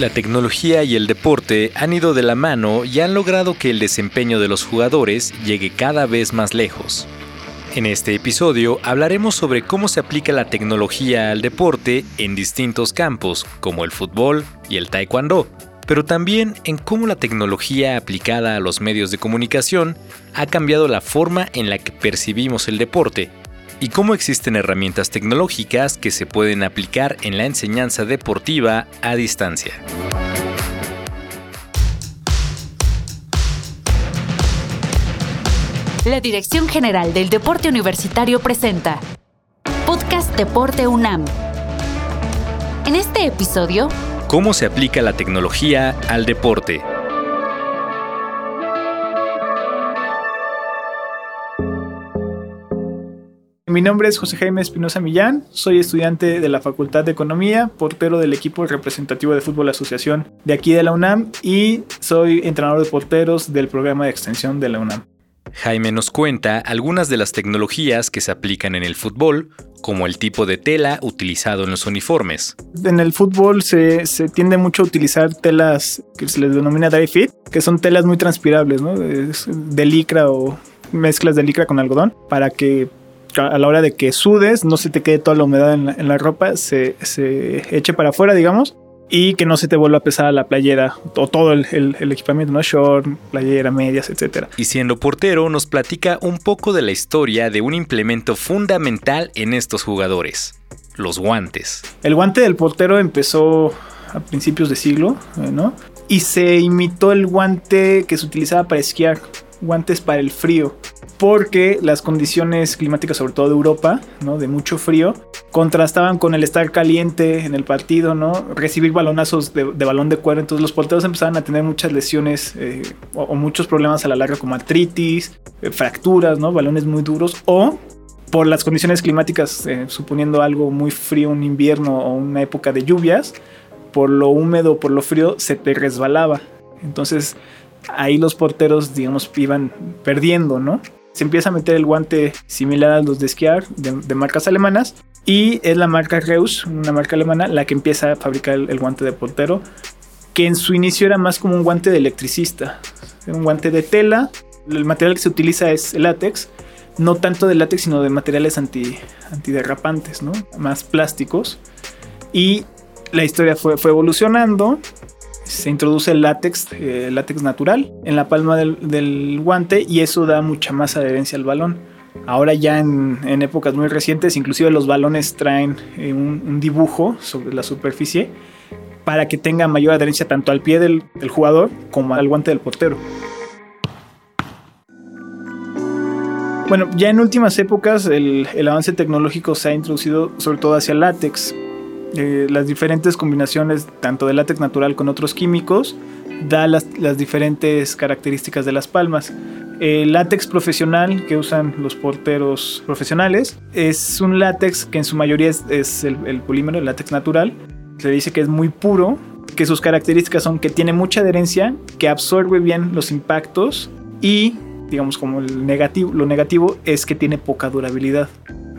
La tecnología y el deporte han ido de la mano y han logrado que el desempeño de los jugadores llegue cada vez más lejos. En este episodio hablaremos sobre cómo se aplica la tecnología al deporte en distintos campos, como el fútbol y el taekwondo, pero también en cómo la tecnología aplicada a los medios de comunicación ha cambiado la forma en la que percibimos el deporte y cómo existen herramientas tecnológicas que se pueden aplicar en la enseñanza deportiva a distancia. La Dirección General del Deporte Universitario presenta Podcast Deporte UNAM. En este episodio, ¿cómo se aplica la tecnología al deporte? Mi nombre es José Jaime Espinosa Millán, soy estudiante de la Facultad de Economía, portero del equipo representativo de Fútbol Asociación de aquí de la UNAM y soy entrenador de porteros del programa de extensión de la UNAM. Jaime nos cuenta algunas de las tecnologías que se aplican en el fútbol, como el tipo de tela utilizado en los uniformes. En el fútbol se, tiende mucho a utilizar telas que se les denomina dry fit, que son telas muy transpirables, ¿no? de licra o mezclas de licra con algodón, para que a la hora de que sudes, no se te quede toda la humedad en la, ropa, se, eche para afuera, digamos, y que no se te vuelva a pesar la playera o todo el, equipamiento, ¿no? Short, playera, medias, etc. Y siendo portero, nos platica un poco de la historia de un implemento fundamental en estos jugadores, los guantes. El guante del portero empezó a principios de siglo, eh, ¿no? Y se imitó el guante que se utilizaba para esquiar, guantes para el frío porque las condiciones climáticas, sobre todo de Europa, ¿no? de mucho frío, contrastaban con el estar caliente en el partido, ¿no? recibir balonazos de, balón de cuero, entonces los porteros empezaban a tener muchas lesiones eh, o, muchos problemas a la larga como artritis, eh, fracturas, ¿no? balones muy duros o por las condiciones climáticas, eh, suponiendo algo muy frío, un invierno o una época de lluvias, por lo húmedo, por lo frío, se te resbalaba. Entonces ahí los porteros, digamos, iban perdiendo, ¿no? se empieza a meter el guante similar a los de esquiar de, marcas alemanas y es la marca Reus, una marca alemana, la que empieza a fabricar el, guante de portero, que en su inicio era más como un guante de electricista, un guante de tela, el material que se utiliza es el látex, no tanto de látex sino de materiales anti, antiderrapantes, ¿no? más plásticos y la historia fue, fue evolucionando se introduce el látex, eh, látex natural en la palma del, guante y eso da mucha más adherencia al balón. Ahora ya en, épocas muy recientes, inclusive los balones traen eh, un, dibujo sobre la superficie para que tenga mayor adherencia tanto al pie del, jugador como al guante del portero. Bueno, ya en últimas épocas el, el avance tecnológico se ha introducido sobre todo hacia el látex, eh, las diferentes combinaciones tanto de látex natural con otros químicos da las, diferentes características de las palmas. El látex profesional que usan los porteros profesionales es un látex que en su mayoría es, el, el, polímero, el látex natural. Se dice que es muy puro, que sus características son que tiene mucha adherencia, que absorbe bien los impactos y, digamos, como el negativo, lo negativo es que tiene poca durabilidad.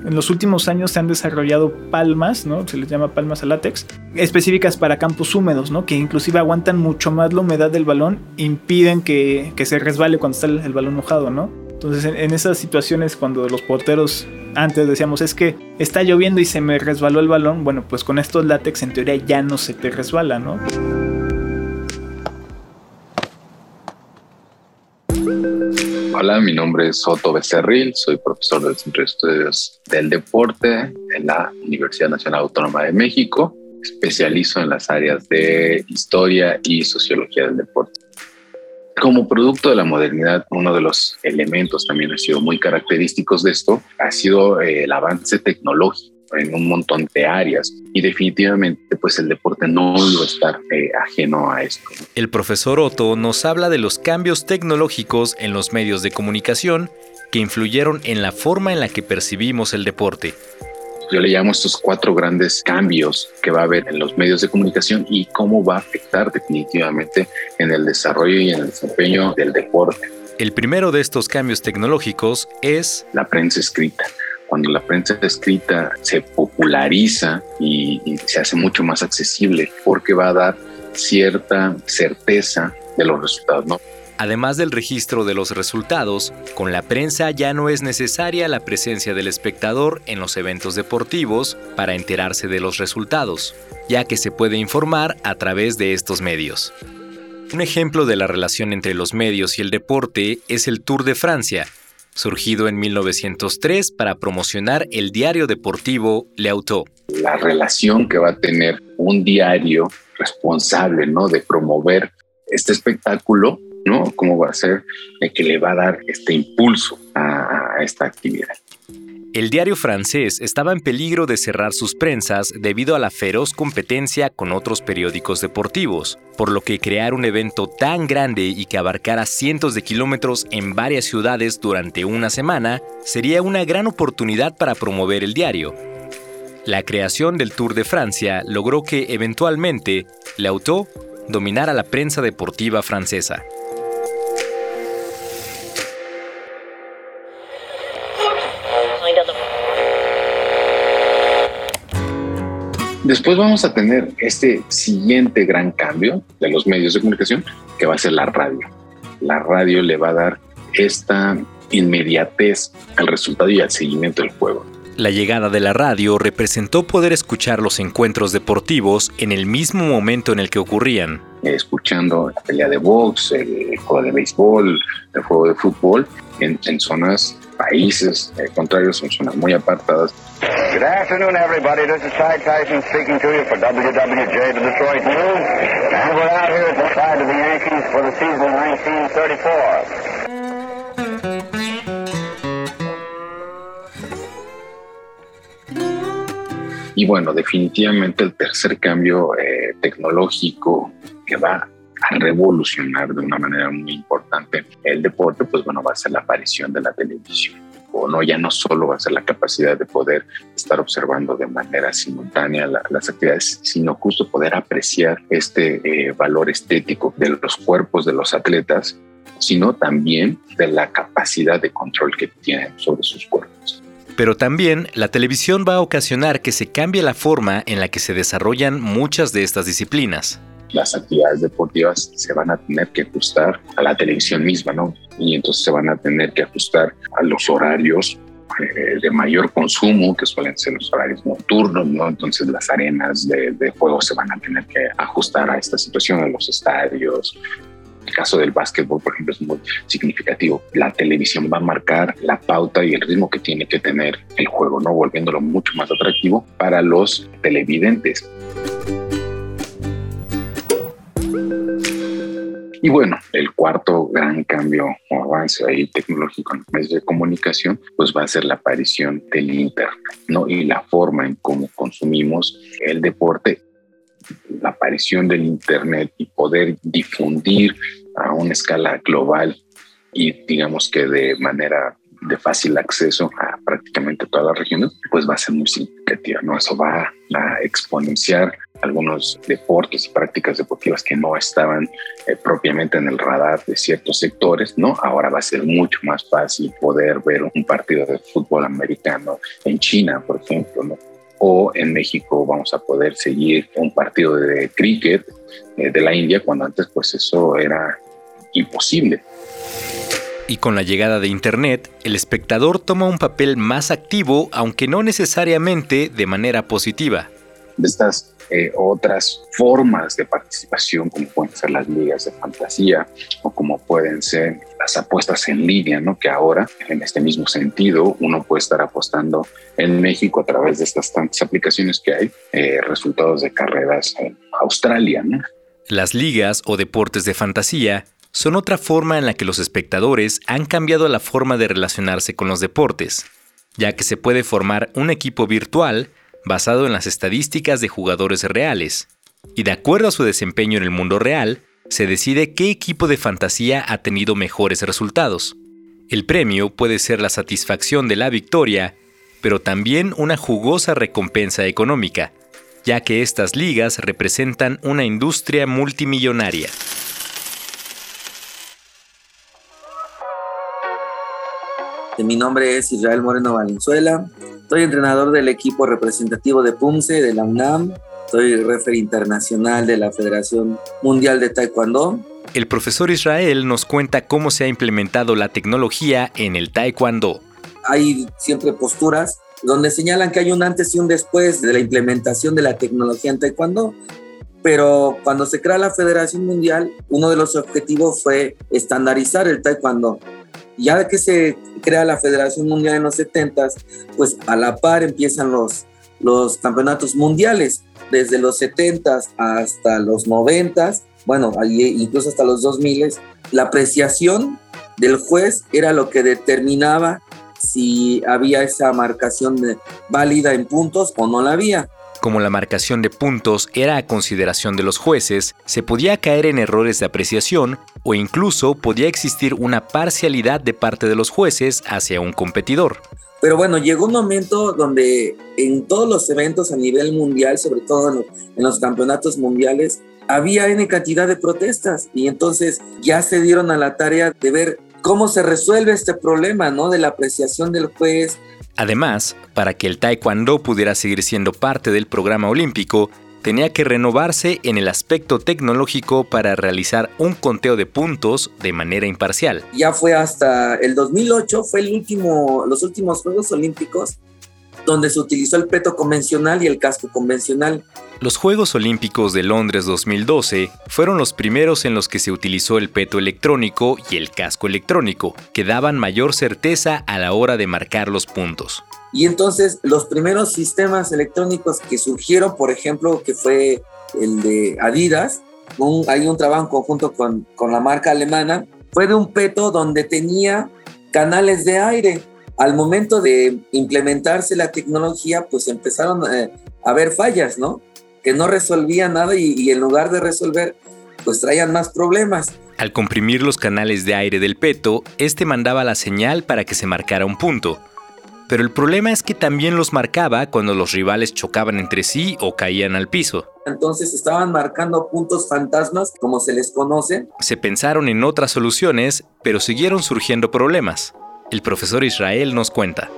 En los últimos años se han desarrollado palmas, ¿no? Se les llama palmas a látex, específicas para campos húmedos, ¿no? Que inclusive aguantan mucho más la humedad del balón, impiden que, se resbale cuando está el, balón mojado, ¿no? Entonces en, esas situaciones cuando los porteros antes decíamos es que está lloviendo y se me resbaló el balón, bueno, pues con estos látex en teoría ya no se te resbala, ¿no? Hola, mi nombre es Soto Becerril, soy profesor del Centro de Estudios del Deporte en la Universidad Nacional Autónoma de México. Especializo en las áreas de historia y sociología del deporte. Como producto de la modernidad, uno de los elementos también ha sido muy característicos de esto ha sido eh, el avance tecnológico en un montón de áreas y definitivamente pues el deporte no iba a estar eh, ajeno a esto. El profesor Otto nos habla de los cambios tecnológicos en los medios de comunicación que influyeron en la forma en la que percibimos el deporte. Yo le llamo estos cuatro grandes cambios que va a haber en los medios de comunicación y cómo va a afectar definitivamente en el desarrollo y en el desempeño del deporte. El primero de estos cambios tecnológicos es la prensa escrita cuando la prensa escrita se populariza y, se hace mucho más accesible porque va a dar cierta certeza de los resultados. Además del registro de los resultados, con la prensa ya no es necesaria la presencia del espectador en los eventos deportivos para enterarse de los resultados, ya que se puede informar a través de estos medios. Un ejemplo de la relación entre los medios y el deporte es el Tour de Francia, surgido en 1903 para promocionar el diario deportivo Le Auto. La relación que va a tener un diario responsable ¿no? de promover este espectáculo ¿no? ¿Cómo va a ser el que le va a dar este impulso a, a esta actividad? El diario francés estaba en peligro de cerrar sus prensas debido a la feroz competencia con otros periódicos deportivos, por lo que crear un evento tan grande y que abarcara cientos de kilómetros en varias ciudades durante una semana sería una gran oportunidad para promover el diario. La creación del Tour de Francia logró que eventualmente L'Auto dominara la prensa deportiva francesa. Después vamos a tener este siguiente gran cambio de los medios de comunicación, que va a ser la radio. La radio le va a dar esta inmediatez al resultado y al seguimiento del juego. La llegada de la radio representó poder escuchar los encuentros deportivos en el mismo momento en el que ocurrían. Escuchando la pelea de box, el juego de béisbol, el juego de fútbol en, en zonas países eh, contrarios son zonas muy apartadas. Good afternoon, everybody. This is Ty Tyson speaking to you for WWJ, the Detroit News. And we're out here at the side of the Yankees for the season of 1934. Y bueno, definitivamente el tercer cambio eh, tecnológico que va a revolucionar de una manera muy importante el deporte, pues bueno, va a ser la aparición de la televisión. O no, ya no solo va a ser la capacidad de poder estar observando de manera simultánea las actividades, sino justo poder apreciar este eh, valor estético de los cuerpos de los atletas, sino también de la capacidad de control que tienen sobre sus cuerpos. Pero también la televisión va a ocasionar que se cambie la forma en la que se desarrollan muchas de estas disciplinas las actividades deportivas se van a tener que ajustar a la televisión misma, ¿no? Y entonces se van a tener que ajustar a los horarios eh, de mayor consumo, que suelen ser los horarios nocturnos, ¿no? Entonces las arenas de, de, juego se van a tener que ajustar a esta situación, a los estadios. El caso del básquetbol, por ejemplo, es muy significativo. La televisión va a marcar la pauta y el ritmo que tiene que tener el juego, ¿no? Volviéndolo mucho más atractivo para los televidentes. Y bueno, el cuarto gran cambio o avance ahí tecnológico en los medios de comunicación, pues va a ser la aparición del Internet, ¿no? Y la forma en cómo consumimos el deporte, la aparición del Internet y poder difundir a una escala global y digamos que de manera de fácil acceso prácticamente todas las regiones, pues va a ser muy significativa, ¿no? Eso va a exponenciar algunos deportes y prácticas deportivas que no estaban eh, propiamente en el radar de ciertos sectores, ¿no? Ahora va a ser mucho más fácil poder ver un partido de fútbol americano en China, por ejemplo, ¿no? O en México vamos a poder seguir un partido de cricket eh, de la India cuando antes pues eso era imposible. Y con la llegada de Internet, el espectador toma un papel más activo, aunque no necesariamente de manera positiva. De estas eh, otras formas de participación, como pueden ser las ligas de fantasía o como pueden ser las apuestas en línea, ¿no? que ahora, en este mismo sentido, uno puede estar apostando en México a través de estas tantas aplicaciones que hay, eh, resultados de carreras en Australia. ¿no? Las ligas o deportes de fantasía son otra forma en la que los espectadores han cambiado la forma de relacionarse con los deportes, ya que se puede formar un equipo virtual basado en las estadísticas de jugadores reales, y de acuerdo a su desempeño en el mundo real, se decide qué equipo de fantasía ha tenido mejores resultados. El premio puede ser la satisfacción de la victoria, pero también una jugosa recompensa económica, ya que estas ligas representan una industria multimillonaria. Mi nombre es Israel Moreno Valenzuela, soy entrenador del equipo representativo de PUMSE de la UNAM soy referee internacional de la Federación Mundial de Taekwondo. El profesor Israel nos cuenta cómo se ha implementado la tecnología en el Taekwondo. Hay siempre posturas donde señalan que hay un antes y un después de la implementación de la tecnología en Taekwondo pero cuando se crea la Federación Mundial, uno de los objetivos fue estandarizar el taekwondo. Ya que se crea la Federación Mundial en los 70, pues a la par empiezan los, los campeonatos mundiales, desde los 70 hasta los 90, bueno, incluso hasta los 2000, la apreciación del juez era lo que determinaba si había esa marcación válida en puntos o no la había. Como la marcación de puntos era a consideración de los jueces, se podía caer en errores de apreciación o incluso podía existir una parcialidad de parte de los jueces hacia un competidor. Pero bueno, llegó un momento donde en todos los eventos a nivel mundial, sobre todo en los, campeonatos mundiales, había N cantidad de protestas y entonces ya se dieron a la tarea de ver cómo se resuelve este problema, ¿no? De la apreciación del juez, Además, para que el taekwondo pudiera seguir siendo parte del programa olímpico, tenía que renovarse en el aspecto tecnológico para realizar un conteo de puntos de manera imparcial. Ya fue hasta el 2008, fue el último, los últimos Juegos Olímpicos donde se utilizó el peto convencional y el casco convencional. Los Juegos Olímpicos de Londres 2012 fueron los primeros en los que se utilizó el peto electrónico y el casco electrónico, que daban mayor certeza a la hora de marcar los puntos. Y entonces los primeros sistemas electrónicos que surgieron, por ejemplo, que fue el de Adidas, hay un trabajo en conjunto con, con la marca alemana, fue de un peto donde tenía canales de aire al momento de implementarse la tecnología, pues empezaron a, haber fallas, ¿no? Que no resolvían nada y, en lugar de resolver, pues traían más problemas. Al comprimir los canales de aire del peto, este mandaba la señal para que se marcara un punto. Pero el problema es que también los marcaba cuando los rivales chocaban entre sí o caían al piso. Entonces estaban marcando puntos fantasmas, como se les conoce. Se pensaron en otras soluciones, pero siguieron surgiendo problemas. El profesor Israel nos cuenta.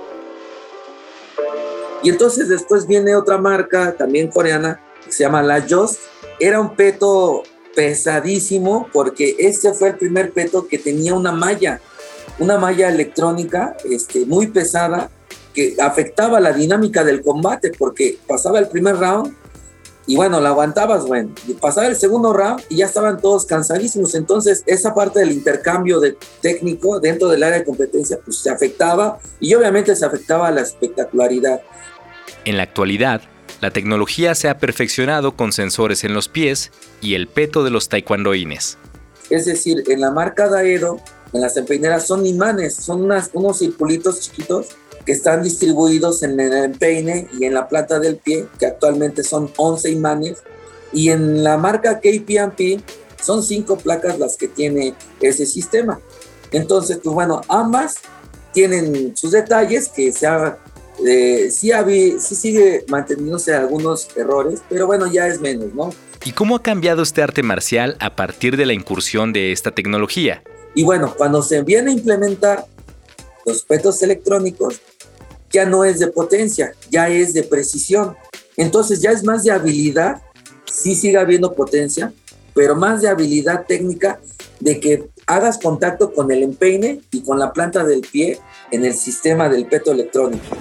Y entonces después viene otra marca, también coreana, se llama La Jost. Era un peto pesadísimo porque este fue el primer peto que tenía una malla, una malla electrónica este, muy pesada que afectaba la dinámica del combate porque pasaba el primer round y bueno, la aguantabas, bueno, pasaba el segundo round y ya estaban todos cansadísimos. Entonces, esa parte del intercambio de técnico dentro del área de competencia, pues se afectaba y obviamente se afectaba la espectacularidad. En la actualidad, la tecnología se ha perfeccionado con sensores en los pies y el peto de los taekwondoines. Es decir, en la marca Daedo, en las empeineras son imanes, son unas, unos circulitos chiquitos que están distribuidos en el empeine y en la plata del pie, que actualmente son 11 imanes, y en la marca KPMP son 5 placas las que tiene ese sistema. Entonces, pues bueno, ambas tienen sus detalles que se ha, eh, sí, sí sigue manteniéndose algunos errores, pero bueno, ya es menos, ¿no? ¿Y cómo ha cambiado este arte marcial a partir de la incursión de esta tecnología? Y bueno, cuando se viene a implementar los petos electrónicos, ya no es de potencia, ya es de precisión. Entonces ya es más de habilidad, sí sigue habiendo potencia, pero más de habilidad técnica de que hagas contacto con el empeine y con la planta del pie en el sistema del peto electrónico.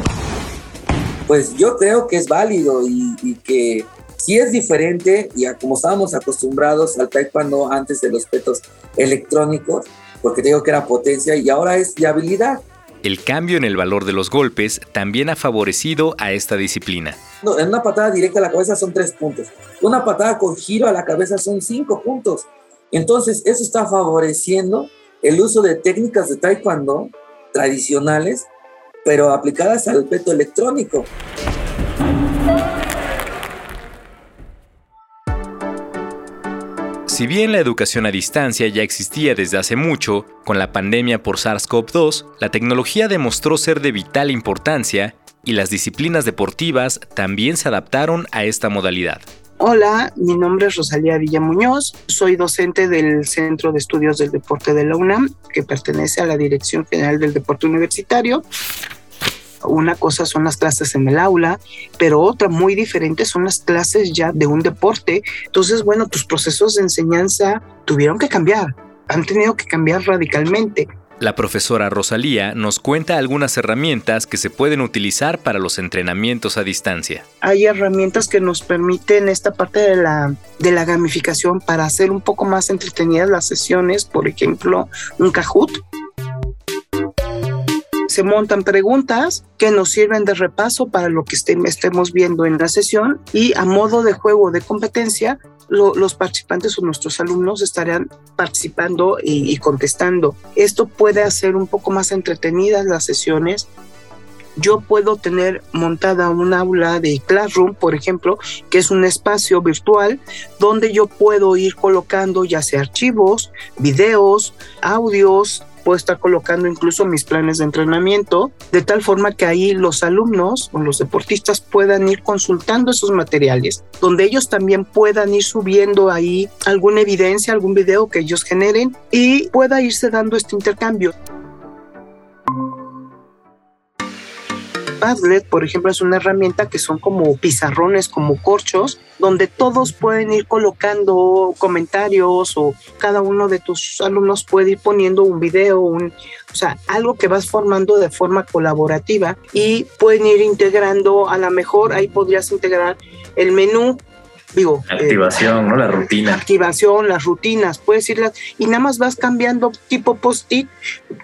Pues yo creo que es válido y, que si es diferente y como estábamos acostumbrados al taekwondo antes de los petos electrónicos, porque digo que era potencia y ahora es de habilidad. El cambio en el valor de los golpes también ha favorecido a esta disciplina. en una patada directa a la cabeza son tres puntos. Una patada con giro a la cabeza son cinco puntos. Entonces, eso está favoreciendo el uso de técnicas de taekwondo tradicionales, pero aplicadas al peto electrónico. Si bien la educación a distancia ya existía desde hace mucho, con la pandemia por SARS-CoV-2, la tecnología demostró ser de vital importancia y las disciplinas deportivas también se adaptaron a esta modalidad. Hola, mi nombre es Rosalía Villamuñoz, soy docente del Centro de Estudios del Deporte de la UNAM, que pertenece a la Dirección General del Deporte Universitario. Una cosa son las clases en el aula, pero otra muy diferente son las clases ya de un deporte. Entonces, bueno, tus procesos de enseñanza tuvieron que cambiar, han tenido que cambiar radicalmente. La profesora Rosalía nos cuenta algunas herramientas que se pueden utilizar para los entrenamientos a distancia. Hay herramientas que nos permiten esta parte de la, de la gamificación para hacer un poco más entretenidas las sesiones, por ejemplo, un Kahoot. Se montan preguntas que nos sirven de repaso para lo que estemos viendo en la sesión y a modo de juego de competencia los participantes o nuestros alumnos estarían participando y, contestando. Esto puede hacer un poco más entretenidas las sesiones yo puedo tener montada un aula de Classroom, por ejemplo, que es un espacio virtual donde yo puedo ir colocando ya sea archivos, videos, audios, puedo estar colocando incluso mis planes de entrenamiento, de tal forma que ahí los alumnos o los deportistas puedan ir consultando esos materiales, donde ellos también puedan ir subiendo ahí alguna evidencia, algún video que ellos generen y pueda irse dando este intercambio. Padlet, por ejemplo, es una herramienta que son como pizarrones, como corchos, donde todos pueden ir colocando comentarios o cada uno de tus alumnos puede ir poniendo un video, un, o sea, algo que vas formando de forma colaborativa y pueden ir integrando, a lo mejor ahí podrías integrar el menú digo. Eh, activación, ¿no? La rutina. Activación, las rutinas, puedes irlas y nada más vas cambiando tipo post-it,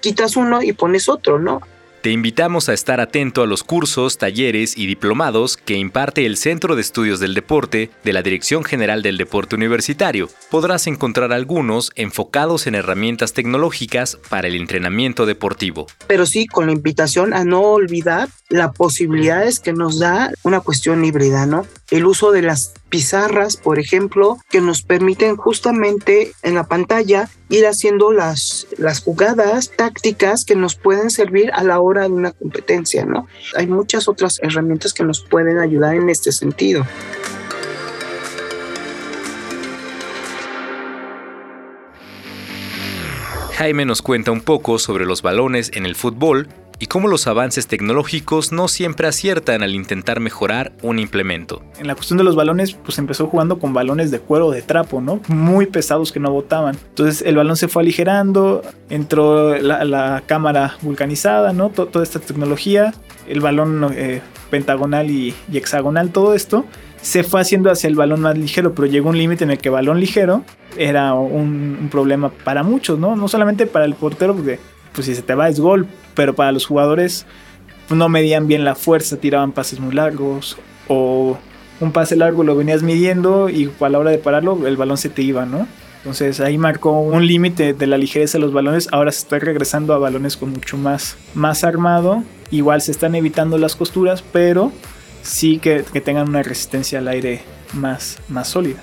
quitas uno y pones otro, ¿no? Te invitamos a estar atento a los cursos, talleres y diplomados que imparte el Centro de Estudios del Deporte de la Dirección General del Deporte Universitario. Podrás encontrar algunos enfocados en herramientas tecnológicas para el entrenamiento deportivo. Pero sí, con la invitación a no olvidar las posibilidades que nos da una cuestión híbrida, ¿no? El uso de las pizarras, por ejemplo, que nos permiten justamente en la pantalla ir haciendo las, las jugadas tácticas que nos pueden servir a la hora de una competencia, ¿no? Hay muchas otras herramientas que nos pueden ayudar en este sentido. Jaime nos cuenta un poco sobre los balones en el fútbol y cómo los avances tecnológicos no siempre aciertan al intentar mejorar un implemento. En la cuestión de los balones, pues empezó jugando con balones de cuero de trapo, ¿no? Muy pesados que no botaban. Entonces el balón se fue aligerando, entró la, cámara vulcanizada, ¿no? toda esta tecnología, el balón eh, pentagonal y, hexagonal, todo esto se fue haciendo hacia el balón más ligero, pero llegó un límite en el que balón ligero era un, un, problema para muchos, ¿no? No solamente para el portero, porque pues si se te va es gol, pero para los jugadores pues, no medían bien la fuerza, tiraban pases muy largos o un pase largo lo venías midiendo y a la hora de pararlo el balón se te iba, ¿no? Entonces ahí marcó un límite de la ligereza de los balones. Ahora se está regresando a balones con mucho más, más armado. Igual se están evitando las costuras, pero sí que, que tengan una resistencia al aire más, más sólida.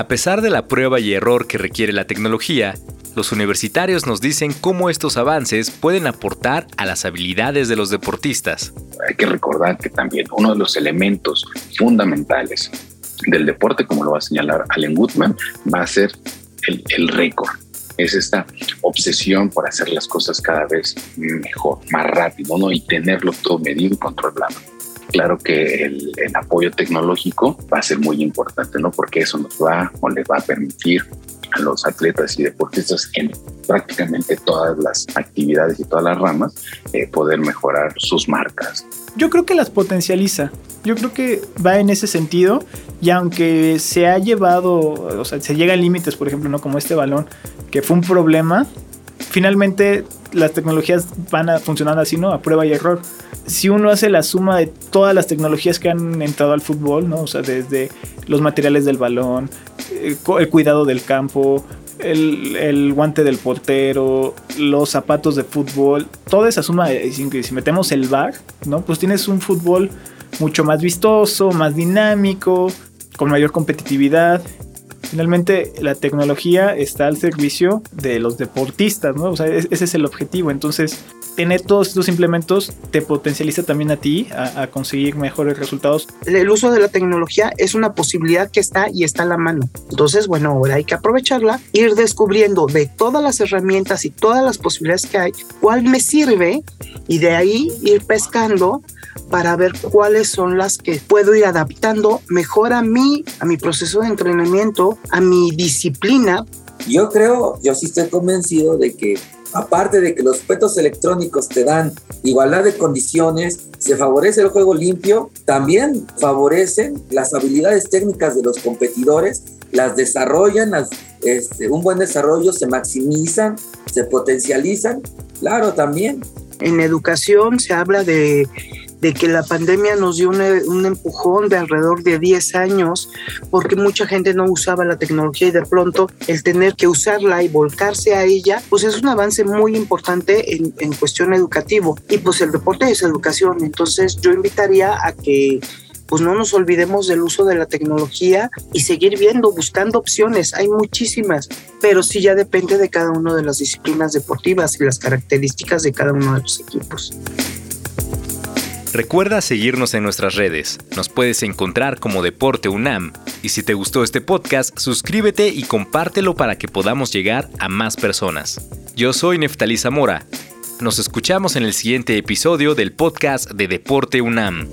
A pesar de la prueba y error que requiere la tecnología, los universitarios nos dicen cómo estos avances pueden aportar a las habilidades de los deportistas. Hay que recordar que también uno de los elementos fundamentales del deporte, como lo va a señalar Allen Goodman, va a ser el, récord. Es esta obsesión por hacer las cosas cada vez mejor, más rápido, ¿no? Y tenerlo todo medido y controlado claro que el, apoyo tecnológico va a ser muy importante, ¿no? Porque eso nos va o les va a permitir a los atletas y deportistas en prácticamente todas las actividades y todas las ramas eh, poder mejorar sus marcas. Yo creo que las potencializa. Yo creo que va en ese sentido y aunque se ha llevado, o sea, se llega a límites, por ejemplo, no como este balón, que fue un problema, finalmente las tecnologías van a funcionar así, ¿no? A prueba y error. Si uno hace la suma de todas las tecnologías que han entrado al fútbol, ¿no? O sea, desde los materiales del balón, eh, el cuidado del campo, el, guante del portero, los zapatos de fútbol, toda esa suma, si, si metemos el bar, ¿no? Pues tienes un fútbol mucho más vistoso, más dinámico, con mayor competitividad finalmente la tecnología está al servicio de los deportistas, ¿no? O sea, ese es el objetivo. Entonces, tener todos estos implementos te potencializa también a ti a, conseguir mejores resultados. El uso de la tecnología es una posibilidad que está y está a la mano. Entonces, bueno, ahora hay que aprovecharla, ir descubriendo de todas las herramientas y todas las posibilidades que hay, cuál me sirve y de ahí ir pescando para ver cuáles son las que puedo ir adaptando mejor a mí, a mi proceso de entrenamiento, a mi disciplina. Yo creo, yo sí estoy convencido de que aparte de que los petos electrónicos te dan igualdad de condiciones, se favorece el juego limpio, también favorecen las habilidades técnicas de los competidores, las desarrollan, las, este, un buen desarrollo se maximizan, se potencializan, claro, también. En educación se habla de de que la pandemia nos dio un, un, empujón de alrededor de 10 años porque mucha gente no usaba la tecnología y de pronto el tener que usarla y volcarse a ella, pues es un avance muy importante en, en cuestión educativo. Y pues el deporte es educación, entonces yo invitaría a que pues no nos olvidemos del uso de la tecnología y seguir viendo, buscando opciones. Hay muchísimas, pero sí ya depende de cada una de las disciplinas deportivas y las características de cada uno de los equipos. Recuerda seguirnos en nuestras redes. Nos puedes encontrar como Deporte UNAM. Y si te gustó este podcast, suscríbete y compártelo para que podamos llegar a más personas. Yo soy Neftalí Zamora. Nos escuchamos en el siguiente episodio del podcast de Deporte UNAM.